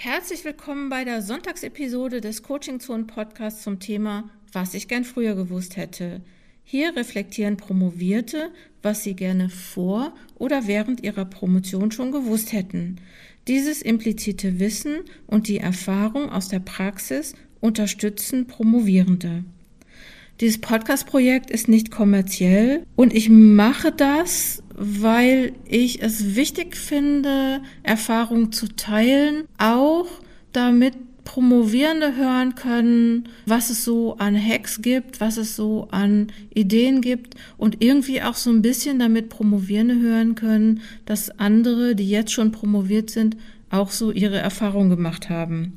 Herzlich willkommen bei der Sonntagsepisode des Coaching Zone Podcasts zum Thema Was ich gern früher gewusst hätte. Hier reflektieren Promovierte, was sie gerne vor oder während ihrer Promotion schon gewusst hätten. Dieses implizite Wissen und die Erfahrung aus der Praxis unterstützen Promovierende. Dieses Podcast-Projekt ist nicht kommerziell und ich mache das, weil ich es wichtig finde, Erfahrungen zu teilen, auch damit Promovierende hören können, was es so an Hacks gibt, was es so an Ideen gibt und irgendwie auch so ein bisschen damit Promovierende hören können, dass andere, die jetzt schon promoviert sind, auch so ihre Erfahrungen gemacht haben.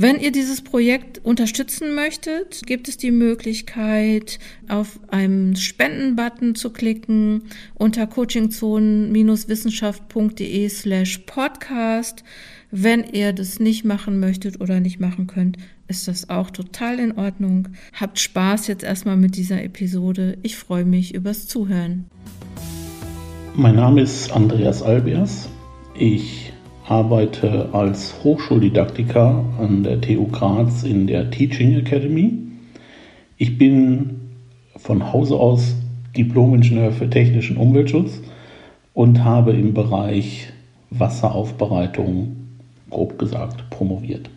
Wenn ihr dieses Projekt unterstützen möchtet, gibt es die Möglichkeit, auf einen Spenden-Button zu klicken unter coachingzonen-wissenschaft.de slash podcast. Wenn ihr das nicht machen möchtet oder nicht machen könnt, ist das auch total in Ordnung. Habt Spaß jetzt erstmal mit dieser Episode. Ich freue mich übers Zuhören. Mein Name ist Andreas Albiers. Ich arbeite als Hochschuldidaktiker an der TU Graz in der Teaching Academy. Ich bin von Hause aus Diplom-Ingenieur für technischen Umweltschutz und habe im Bereich Wasseraufbereitung, grob gesagt, promoviert.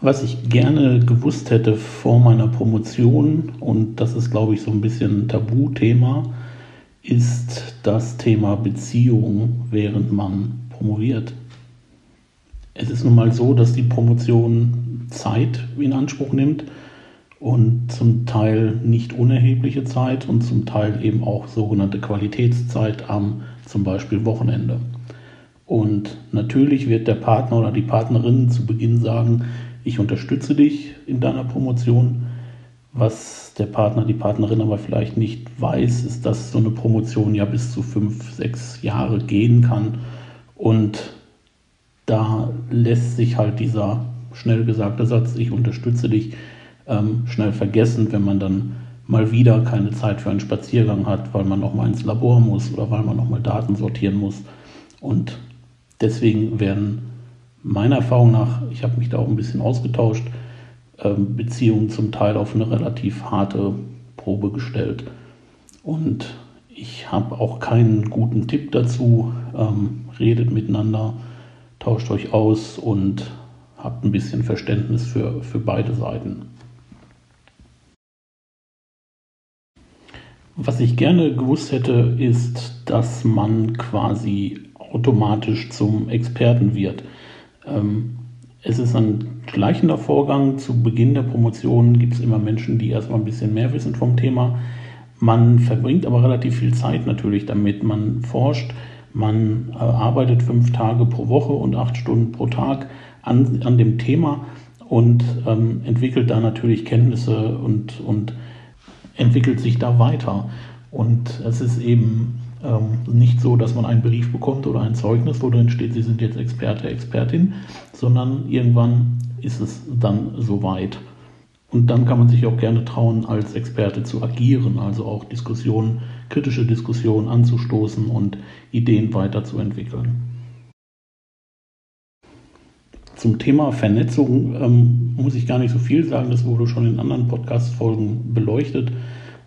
Was ich gerne gewusst hätte vor meiner Promotion, und das ist, glaube ich, so ein bisschen ein Tabuthema, ist das Thema Beziehung, während man promoviert. Es ist nun mal so, dass die Promotion Zeit in Anspruch nimmt und zum Teil nicht unerhebliche Zeit und zum Teil eben auch sogenannte Qualitätszeit am zum Beispiel Wochenende. Und natürlich wird der Partner oder die Partnerin zu Beginn sagen, ich unterstütze dich in deiner Promotion, was der Partner, die Partnerin aber vielleicht nicht weiß, ist, dass so eine Promotion ja bis zu fünf, sechs Jahre gehen kann. Und da lässt sich halt dieser schnell gesagte Satz, ich unterstütze dich, ähm, schnell vergessen, wenn man dann mal wieder keine Zeit für einen Spaziergang hat, weil man noch mal ins Labor muss oder weil man noch mal Daten sortieren muss. Und deswegen werden meiner Erfahrung nach, ich habe mich da auch ein bisschen ausgetauscht, ähm, Beziehungen zum Teil auf eine relativ harte Probe gestellt. Und ich habe auch keinen guten Tipp dazu. Ähm, redet miteinander, tauscht euch aus und habt ein bisschen Verständnis für, für beide Seiten. Was ich gerne gewusst hätte, ist, dass man quasi automatisch zum Experten wird. Ähm, es ist ein schleichender Vorgang. Zu Beginn der Promotion gibt es immer Menschen, die erstmal ein bisschen mehr wissen vom Thema. Man verbringt aber relativ viel Zeit natürlich damit. Man forscht, man äh, arbeitet fünf Tage pro Woche und acht Stunden pro Tag an, an dem Thema und ähm, entwickelt da natürlich Kenntnisse und, und entwickelt sich da weiter. Und es ist eben ähm, nicht so, dass man einen Brief bekommt oder ein Zeugnis, wo drin steht, Sie sind jetzt Experte, Expertin, sondern irgendwann ist es dann soweit. Und dann kann man sich auch gerne trauen, als Experte zu agieren, also auch Diskussionen, kritische Diskussionen anzustoßen und Ideen weiterzuentwickeln. Zum Thema Vernetzung ähm, muss ich gar nicht so viel sagen, das wurde schon in anderen Podcast-Folgen beleuchtet.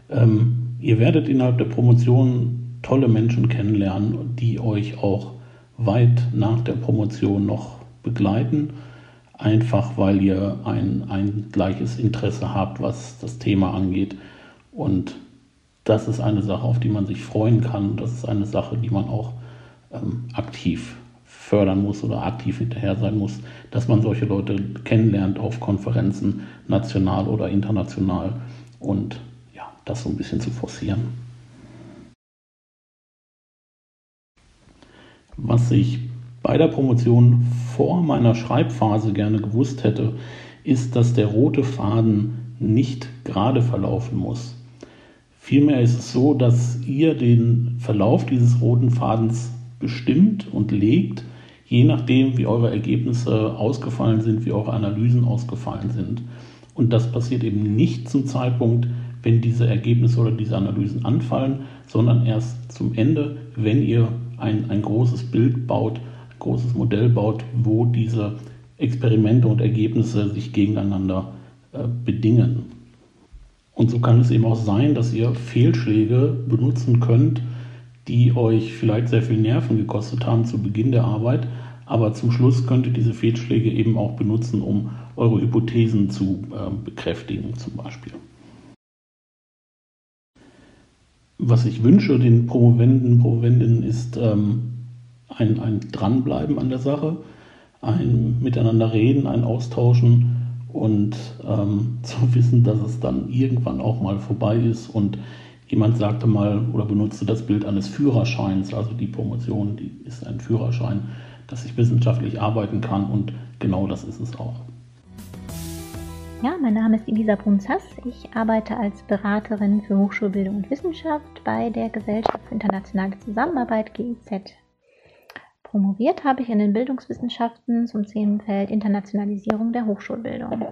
Ähm, ihr werdet innerhalb der Promotion tolle Menschen kennenlernen, die euch auch weit nach der Promotion noch begleiten, einfach weil ihr ein, ein gleiches Interesse habt, was das Thema angeht. Und das ist eine Sache, auf die man sich freuen kann. Das ist eine Sache, die man auch ähm, aktiv fördern muss oder aktiv hinterher sein muss, dass man solche Leute kennenlernt auf Konferenzen, national oder international und ja, das so ein bisschen zu forcieren. Was ich bei der Promotion vor meiner Schreibphase gerne gewusst hätte, ist, dass der rote Faden nicht gerade verlaufen muss. Vielmehr ist es so, dass ihr den Verlauf dieses roten Fadens bestimmt und legt, je nachdem, wie eure Ergebnisse ausgefallen sind, wie eure Analysen ausgefallen sind. Und das passiert eben nicht zum Zeitpunkt, wenn diese Ergebnisse oder diese Analysen anfallen, sondern erst zum Ende, wenn ihr ein, ein großes Bild baut, großes Modell baut, wo diese Experimente und Ergebnisse sich gegeneinander äh, bedingen. Und so kann es eben auch sein, dass ihr Fehlschläge benutzen könnt, die euch vielleicht sehr viel Nerven gekostet haben zu Beginn der Arbeit, aber zum Schluss könnt ihr diese Fehlschläge eben auch benutzen, um eure Hypothesen zu äh, bekräftigen zum Beispiel. Was ich wünsche den Promovenden, Promovendinnen ist ähm, ein, ein Dranbleiben an der Sache, ein Miteinander reden, ein Austauschen und ähm, zu wissen, dass es dann irgendwann auch mal vorbei ist und jemand sagte mal oder benutzte das Bild eines Führerscheins, also die Promotion, die ist ein Führerschein, dass ich wissenschaftlich arbeiten kann und genau das ist es auch. Ja, mein Name ist Elisa Brunzas. Ich arbeite als Beraterin für Hochschulbildung und Wissenschaft bei der Gesellschaft für internationale Zusammenarbeit GIZ. Promoviert habe ich in den Bildungswissenschaften zum Themenfeld Internationalisierung der Hochschulbildung.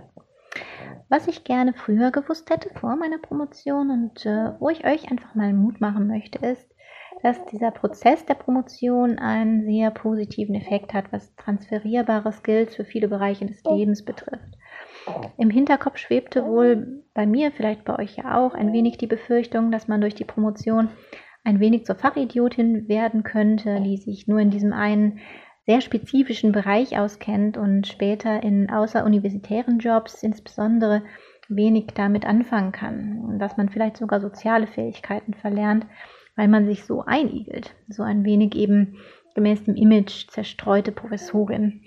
Was ich gerne früher gewusst hätte vor meiner Promotion und äh, wo ich euch einfach mal Mut machen möchte, ist, dass dieser Prozess der Promotion einen sehr positiven Effekt hat, was transferierbare Skills für viele Bereiche des Lebens betrifft. Im Hinterkopf schwebte wohl bei mir, vielleicht bei euch ja auch, ein wenig die Befürchtung, dass man durch die Promotion ein wenig zur Fachidiotin werden könnte, die sich nur in diesem einen sehr spezifischen Bereich auskennt und später in außeruniversitären Jobs insbesondere wenig damit anfangen kann dass man vielleicht sogar soziale Fähigkeiten verlernt, weil man sich so einigelt, so ein wenig eben gemäß dem Image zerstreute Professorin.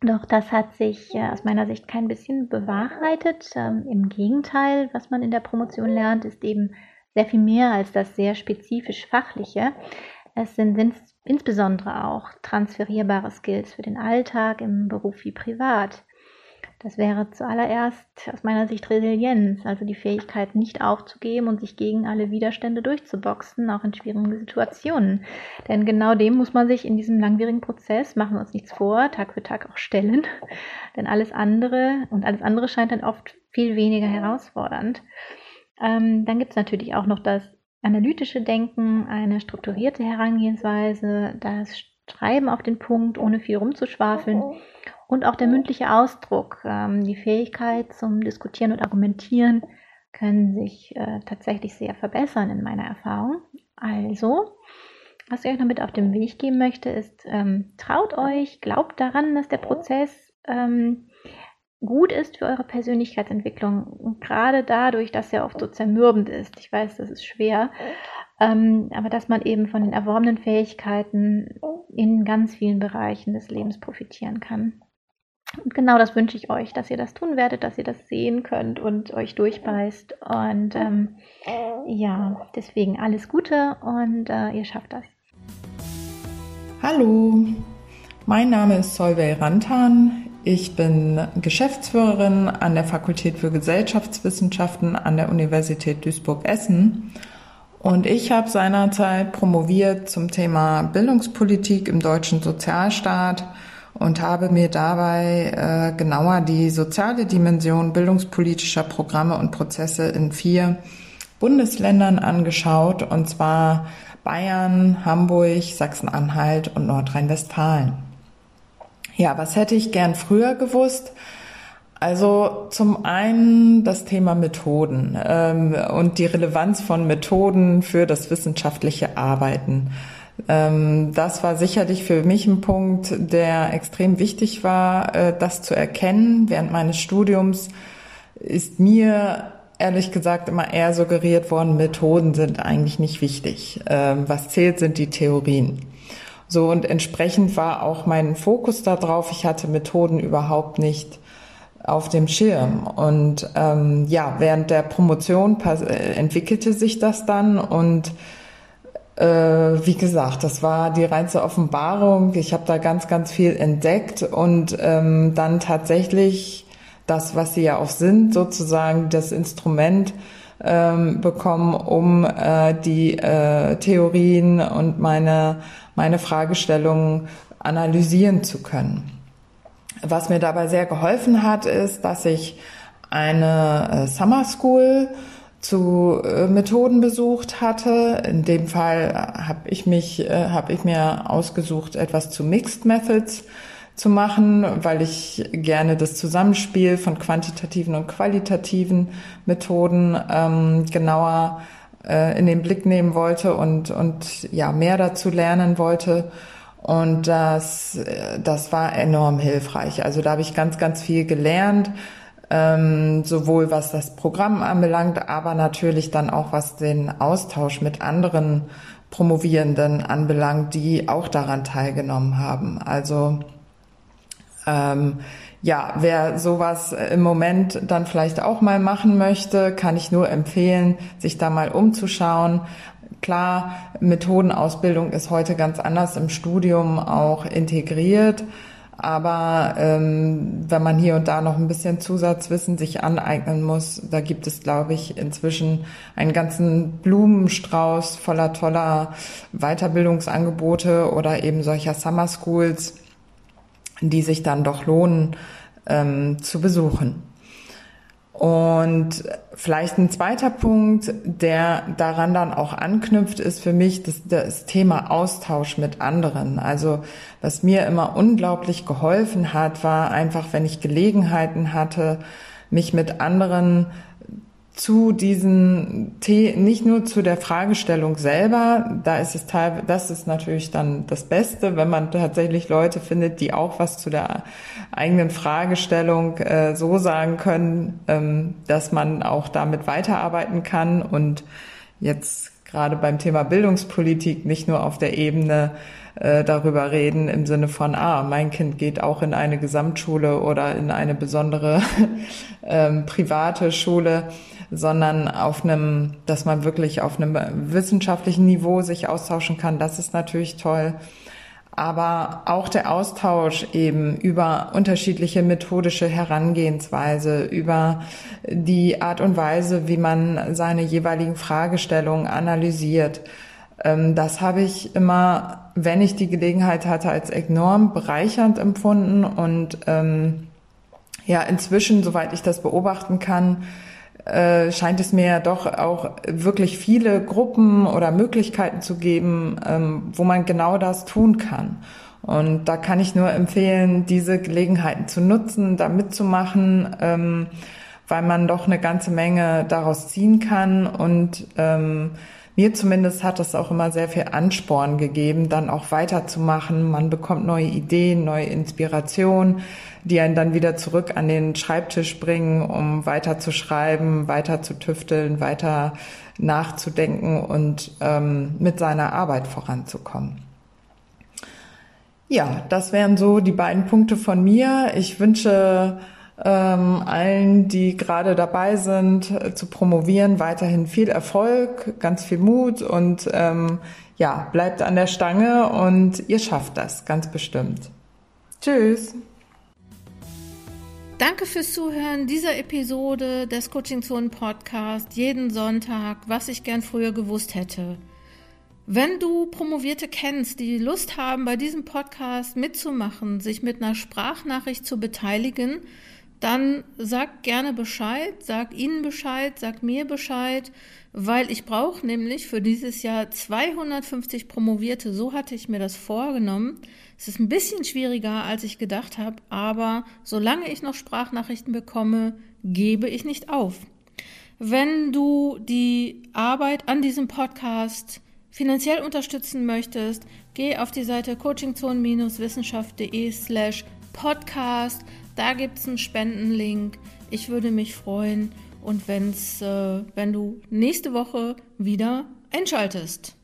Doch das hat sich äh, aus meiner Sicht kein bisschen bewahrheitet. Ähm, Im Gegenteil, was man in der Promotion lernt, ist eben sehr viel mehr als das sehr spezifisch fachliche. Es sind insbesondere auch transferierbare Skills für den Alltag im Beruf wie privat. Das wäre zuallererst aus meiner Sicht Resilienz, also die Fähigkeit, nicht aufzugeben und sich gegen alle Widerstände durchzuboxen, auch in schwierigen Situationen. Denn genau dem muss man sich in diesem langwierigen Prozess, machen wir uns nichts vor, Tag für Tag auch stellen. Denn alles andere und alles andere scheint dann oft viel weniger herausfordernd. Ähm, dann gibt es natürlich auch noch das analytische Denken, eine strukturierte Herangehensweise, das Schreiben auf den Punkt, ohne viel rumzuschwafeln und auch der mündliche Ausdruck, ähm, die Fähigkeit zum Diskutieren und Argumentieren können sich äh, tatsächlich sehr verbessern in meiner Erfahrung. Also, was ich euch noch mit auf den Weg geben möchte, ist, ähm, traut euch, glaubt daran, dass der Prozess ähm, gut ist für eure Persönlichkeitsentwicklung. Gerade dadurch, dass er oft so zermürbend ist. Ich weiß, das ist schwer. Ähm, aber dass man eben von den erworbenen Fähigkeiten in ganz vielen Bereichen des Lebens profitieren kann. Und genau das wünsche ich euch, dass ihr das tun werdet, dass ihr das sehen könnt und euch durchbeißt. Und ähm, ja, deswegen alles Gute und äh, ihr schafft das. Hallo, mein Name ist Solveig Rantan. Ich bin Geschäftsführerin an der Fakultät für Gesellschaftswissenschaften an der Universität Duisburg-Essen. Und ich habe seinerzeit promoviert zum Thema Bildungspolitik im deutschen Sozialstaat und habe mir dabei äh, genauer die soziale Dimension bildungspolitischer Programme und Prozesse in vier Bundesländern angeschaut, und zwar Bayern, Hamburg, Sachsen-Anhalt und Nordrhein-Westfalen. Ja, was hätte ich gern früher gewusst? Also zum einen das Thema Methoden ähm, und die Relevanz von Methoden für das wissenschaftliche Arbeiten. Ähm, das war sicherlich für mich ein Punkt, der extrem wichtig war, äh, das zu erkennen. Während meines Studiums ist mir ehrlich gesagt immer eher suggeriert worden, Methoden sind eigentlich nicht wichtig. Ähm, was zählt, sind die Theorien. So und entsprechend war auch mein Fokus darauf. Ich hatte Methoden überhaupt nicht auf dem Schirm. Und ähm, ja, während der Promotion äh, entwickelte sich das dann und äh, wie gesagt, das war die reinste Offenbarung. Ich habe da ganz, ganz viel entdeckt und ähm, dann tatsächlich das, was sie ja auch sind, sozusagen das Instrument ähm, bekommen, um äh, die äh, Theorien und meine meine Fragestellungen analysieren zu können. Was mir dabei sehr geholfen hat, ist, dass ich eine äh, Summer School zu äh, Methoden besucht hatte. In dem Fall habe ich mich, äh, habe ich mir ausgesucht, etwas zu Mixed Methods zu machen, weil ich gerne das Zusammenspiel von quantitativen und qualitativen Methoden ähm, genauer äh, in den Blick nehmen wollte und, und ja, mehr dazu lernen wollte. Und das, äh, das war enorm hilfreich. Also da habe ich ganz, ganz viel gelernt, ähm, sowohl was das Programm anbelangt, aber natürlich dann auch was den Austausch mit anderen Promovierenden anbelangt, die auch daran teilgenommen haben. Also ähm, ja, wer sowas im Moment dann vielleicht auch mal machen möchte, kann ich nur empfehlen, sich da mal umzuschauen. Klar, Methodenausbildung ist heute ganz anders im Studium auch integriert. Aber ähm, wenn man hier und da noch ein bisschen Zusatzwissen sich aneignen muss, da gibt es, glaube ich, inzwischen einen ganzen Blumenstrauß voller toller Weiterbildungsangebote oder eben solcher Summer Schools, die sich dann doch lohnen ähm, zu besuchen. Und vielleicht ein zweiter Punkt, der daran dann auch anknüpft, ist für mich das, das, Thema Austausch mit anderen. Also was mir immer unglaublich geholfen hat, war einfach, wenn ich Gelegenheiten hatte, mich mit anderen zu diesen The nicht nur zu der Fragestellung selber, da ist es teilweise, das ist natürlich dann das Beste, wenn man tatsächlich Leute findet, die auch was zu der eigenen Fragestellung äh, so sagen können, ähm, dass man auch damit weiterarbeiten kann. Und jetzt gerade beim Thema Bildungspolitik nicht nur auf der Ebene äh, darüber reden im Sinne von, ah, mein Kind geht auch in eine Gesamtschule oder in eine besondere ähm, private Schule, sondern auf einem, dass man wirklich auf einem wissenschaftlichen Niveau sich austauschen kann. Das ist natürlich toll. Aber auch der Austausch eben über unterschiedliche methodische Herangehensweise, über die Art und Weise, wie man seine jeweiligen Fragestellungen analysiert. Ähm, das habe ich immer, wenn ich die Gelegenheit hatte, als enorm bereichernd empfunden und ähm, ja, inzwischen, soweit ich das beobachten kann, äh, scheint es mir doch auch wirklich viele Gruppen oder Möglichkeiten zu geben, ähm, wo man genau das tun kann. Und da kann ich nur empfehlen, diese Gelegenheiten zu nutzen, da mitzumachen, ähm, weil man doch eine ganze Menge daraus ziehen kann. Und ähm, mir zumindest hat das auch immer sehr viel Ansporn gegeben, dann auch weiterzumachen. Man bekommt neue Ideen, neue Inspiration die einen dann wieder zurück an den Schreibtisch bringen, um weiter zu schreiben, weiter zu tüfteln, weiter nachzudenken und ähm, mit seiner Arbeit voranzukommen. Ja, das wären so die beiden Punkte von mir. Ich wünsche ähm, allen, die gerade dabei sind, äh, zu promovieren, weiterhin viel Erfolg, ganz viel Mut und ähm, ja, bleibt an der Stange und ihr schafft das ganz bestimmt. Tschüss. Danke fürs Zuhören dieser Episode des Coaching Zone Podcast jeden Sonntag, was ich gern früher gewusst hätte. Wenn du Promovierte kennst, die Lust haben, bei diesem Podcast mitzumachen, sich mit einer Sprachnachricht zu beteiligen, dann sag gerne Bescheid, sag ihnen Bescheid, sag mir Bescheid, weil ich brauche nämlich für dieses Jahr 250 Promovierte. So hatte ich mir das vorgenommen. Es ist ein bisschen schwieriger, als ich gedacht habe, aber solange ich noch Sprachnachrichten bekomme, gebe ich nicht auf. Wenn du die Arbeit an diesem Podcast finanziell unterstützen möchtest, geh auf die Seite coachingzone-wissenschaft.de slash podcast. Da gibt es einen Spendenlink. Ich würde mich freuen und wenn's, äh, wenn du nächste Woche wieder einschaltest.